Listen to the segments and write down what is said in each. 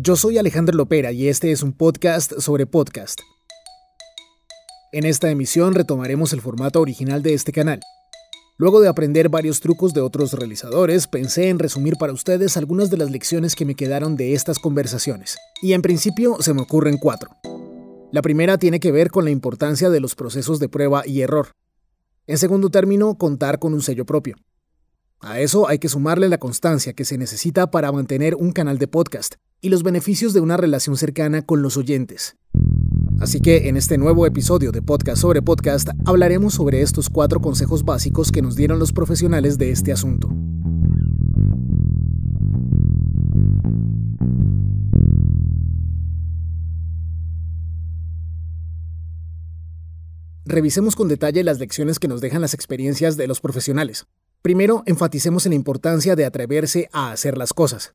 Yo soy Alejandro Lopera y este es un podcast sobre podcast. En esta emisión retomaremos el formato original de este canal. Luego de aprender varios trucos de otros realizadores, pensé en resumir para ustedes algunas de las lecciones que me quedaron de estas conversaciones. Y en principio se me ocurren cuatro. La primera tiene que ver con la importancia de los procesos de prueba y error. En segundo término, contar con un sello propio. A eso hay que sumarle la constancia que se necesita para mantener un canal de podcast y los beneficios de una relación cercana con los oyentes. Así que en este nuevo episodio de Podcast sobre Podcast hablaremos sobre estos cuatro consejos básicos que nos dieron los profesionales de este asunto. Revisemos con detalle las lecciones que nos dejan las experiencias de los profesionales. Primero, enfaticemos en la importancia de atreverse a hacer las cosas.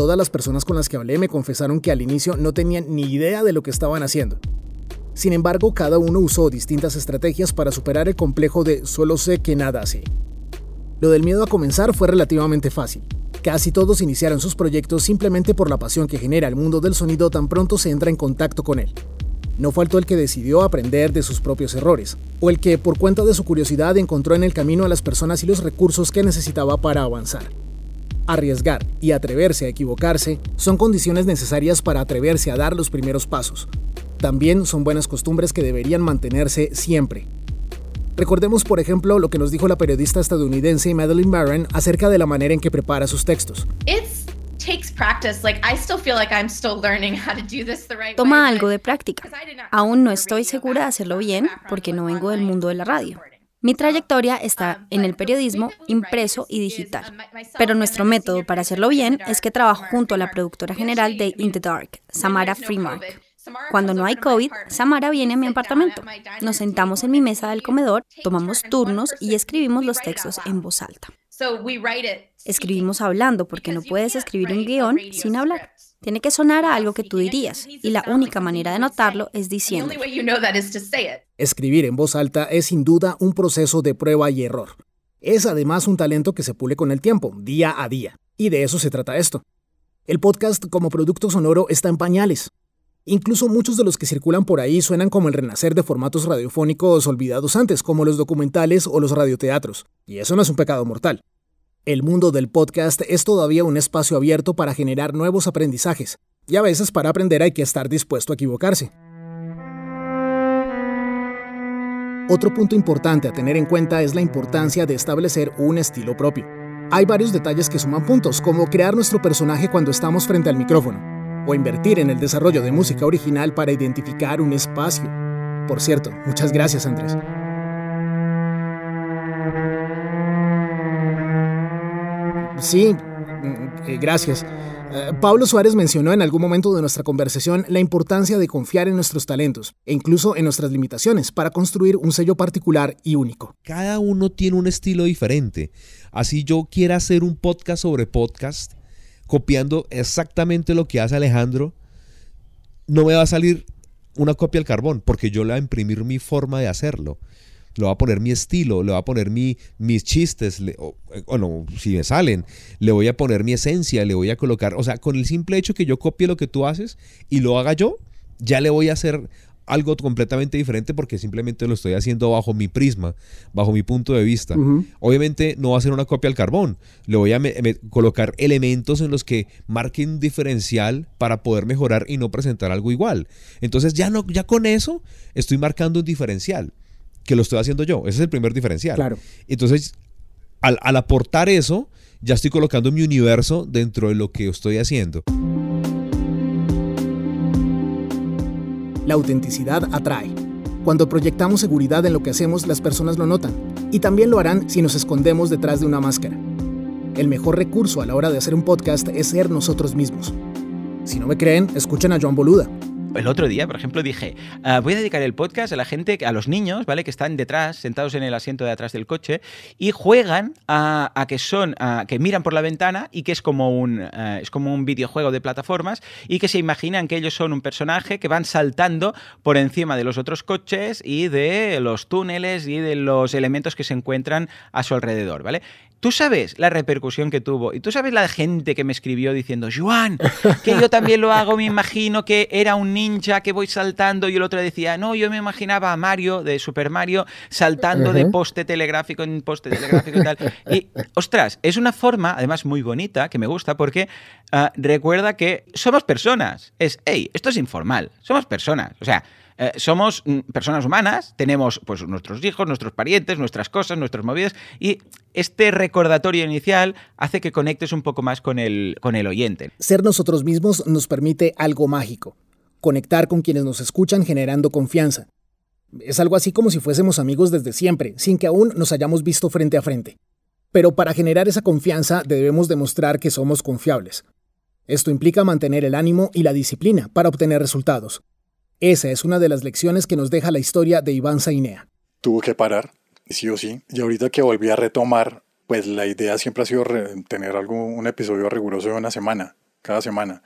Todas las personas con las que hablé me confesaron que al inicio no tenían ni idea de lo que estaban haciendo. Sin embargo, cada uno usó distintas estrategias para superar el complejo de solo sé que nada sé. Lo del miedo a comenzar fue relativamente fácil. Casi todos iniciaron sus proyectos simplemente por la pasión que genera el mundo del sonido tan pronto se entra en contacto con él. No faltó el que decidió aprender de sus propios errores, o el que por cuenta de su curiosidad encontró en el camino a las personas y los recursos que necesitaba para avanzar. Arriesgar y atreverse a equivocarse son condiciones necesarias para atreverse a dar los primeros pasos. También son buenas costumbres que deberían mantenerse siempre. Recordemos, por ejemplo, lo que nos dijo la periodista estadounidense Madeline Barron acerca de la manera en que prepara sus textos. Toma algo de práctica. Aún no estoy segura de hacerlo bien porque no vengo del mundo de la radio. Mi trayectoria está en el periodismo impreso y digital, pero nuestro método para hacerlo bien es que trabajo junto a la productora general de In the Dark, Samara Freemark. Cuando no hay COVID, Samara viene a mi apartamento. Nos sentamos en mi mesa del comedor, tomamos turnos y escribimos los textos en voz alta. Escribimos hablando porque no puedes escribir un guion sin hablar. Tiene que sonar a algo que tú dirías y la única manera de notarlo es diciendo. Escribir en voz alta es sin duda un proceso de prueba y error. Es además un talento que se pule con el tiempo, día a día. Y de eso se trata esto. El podcast como producto sonoro está en pañales. Incluso muchos de los que circulan por ahí suenan como el renacer de formatos radiofónicos olvidados antes, como los documentales o los radioteatros. Y eso no es un pecado mortal. El mundo del podcast es todavía un espacio abierto para generar nuevos aprendizajes, y a veces para aprender hay que estar dispuesto a equivocarse. Otro punto importante a tener en cuenta es la importancia de establecer un estilo propio. Hay varios detalles que suman puntos, como crear nuestro personaje cuando estamos frente al micrófono, o invertir en el desarrollo de música original para identificar un espacio. Por cierto, muchas gracias Andrés. Sí, mm, eh, gracias. Eh, Pablo Suárez mencionó en algún momento de nuestra conversación la importancia de confiar en nuestros talentos e incluso en nuestras limitaciones para construir un sello particular y único. Cada uno tiene un estilo diferente. Así yo quiera hacer un podcast sobre podcast, copiando exactamente lo que hace Alejandro, no me va a salir una copia al carbón, porque yo le voy a imprimir mi forma de hacerlo le voy a poner mi estilo, le voy a poner mi, mis chistes, o, bueno, si me salen, le voy a poner mi esencia, le voy a colocar, o sea, con el simple hecho que yo copie lo que tú haces y lo haga yo, ya le voy a hacer algo completamente diferente porque simplemente lo estoy haciendo bajo mi prisma, bajo mi punto de vista. Obviamente no va a ser una copia al carbón, le voy a colocar elementos en los que marquen un diferencial para poder mejorar y no presentar algo igual. Entonces ya, no, ya con eso estoy marcando un diferencial, que lo estoy haciendo yo, ese es el primer diferencial. Claro. Entonces, al, al aportar eso, ya estoy colocando mi universo dentro de lo que estoy haciendo. La autenticidad atrae. Cuando proyectamos seguridad en lo que hacemos, las personas lo notan. Y también lo harán si nos escondemos detrás de una máscara. El mejor recurso a la hora de hacer un podcast es ser nosotros mismos. Si no me creen, escuchen a Joan Boluda el otro día, por ejemplo, dije, ah, voy a dedicar el podcast a la gente, a los niños, ¿vale? Que están detrás, sentados en el asiento de atrás del coche y juegan a, que son, a, que miran por la ventana y que es como un, eh, es como un videojuego de plataformas y que se imaginan que ellos son un personaje que van saltando por encima de los otros coches y de los túneles y de los elementos que se encuentran a su alrededor, ¿vale? Tú sabes la repercusión que tuvo y tú sabes la gente que me escribió diciendo, Juan, que yo también lo hago, me imagino que era un ninja que voy saltando y el otro decía, no, yo me imaginaba a Mario de Super Mario saltando de poste telegráfico en poste telegráfico y tal. Y, ostras, es una forma, además muy bonita, que me gusta porque ah, recuerda que somos personas. Es, hey, esto es informal, somos personas. O sea, eh, somos mm, personas humanas, tenemos pues nuestros hijos, nuestros parientes, nuestras cosas, nuestras movidas y este recordatorio inicial hace que conectes un poco más con el, con el oyente. Ser nosotros mismos nos permite algo mágico, conectar con quienes nos escuchan generando confianza. Es algo así como si fuésemos amigos desde siempre, sin que aún nos hayamos visto frente a frente. Pero para generar esa confianza debemos demostrar que somos confiables. Esto implica mantener el ánimo y la disciplina para obtener resultados. Esa es una de las lecciones que nos deja la historia de Iván Zainea. Tuvo que parar, sí o sí. Y ahorita que volví a retomar, pues la idea siempre ha sido tener algo, un episodio riguroso de una semana, cada semana.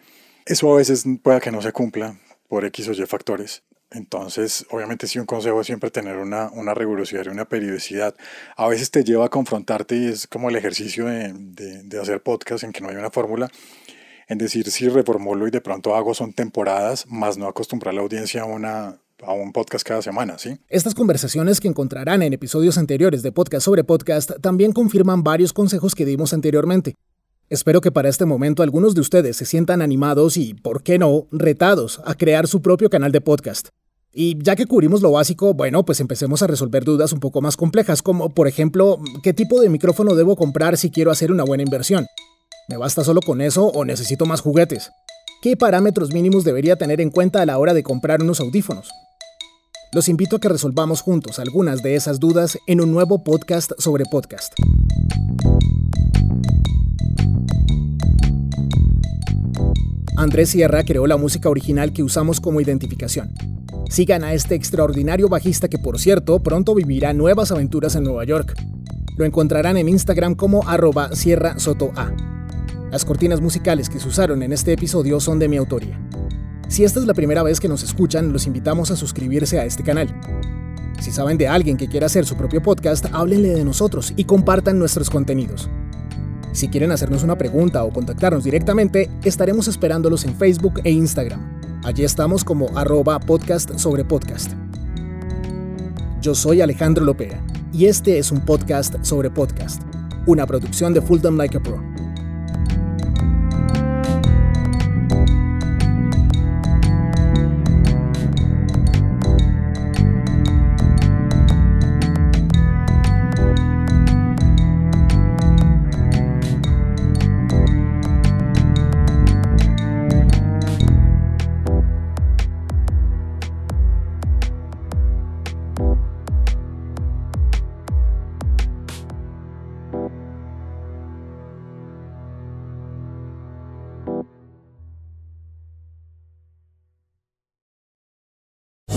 Eso a veces puede que no se cumpla por X o Y factores. Entonces, obviamente sí, un consejo es siempre tener una, rigurosidad y una periodicidad. A veces te lleva a confrontarte y es como el ejercicio de hacer podcast en que no hay una fórmula en decir si reformulo y de pronto hago son temporadas, más no acostumbrar a la audiencia a una a un podcast cada semana, ¿sí? Estas conversaciones que encontrarán en episodios anteriores de Podcast sobre Podcast también confirman varios consejos que dimos anteriormente. Espero que para este momento algunos de ustedes se sientan animados y, por qué no, retados a crear su propio canal de podcast. Y ya que cubrimos lo básico, bueno, pues empecemos a resolver dudas un poco más complejas, como por ejemplo, ¿qué tipo de micrófono debo comprar si quiero hacer una buena inversión? ¿Me basta solo con eso o necesito más juguetes? ¿Qué parámetros mínimos debería tener en cuenta a la hora de comprar unos audífonos? Los invito a que resolvamos juntos algunas de esas dudas en un nuevo podcast sobre podcast. Andrés Sierra creó la música original que usamos como identificación. Sigan a este extraordinario bajista que por cierto pronto vivirá nuevas aventuras en Nueva York. Lo encontrarán en Instagram como arroba Sierra Soto A. Las cortinas musicales que se usaron en este episodio son de mi autoría. Si esta es la primera vez que nos escuchan, los invitamos a suscribirse a este canal. Si saben de alguien que quiera hacer su propio podcast, háblenle de nosotros y compartan nuestros contenidos. Si quieren hacernos una pregunta o contactarnos directamente, estaremos esperándolos en Facebook e Instagram. Allí estamos como arroba podcast sobre podcast. Yo soy Alejandro Lopera y este es un podcast sobre podcast, una producción de Fulton Like a Pro.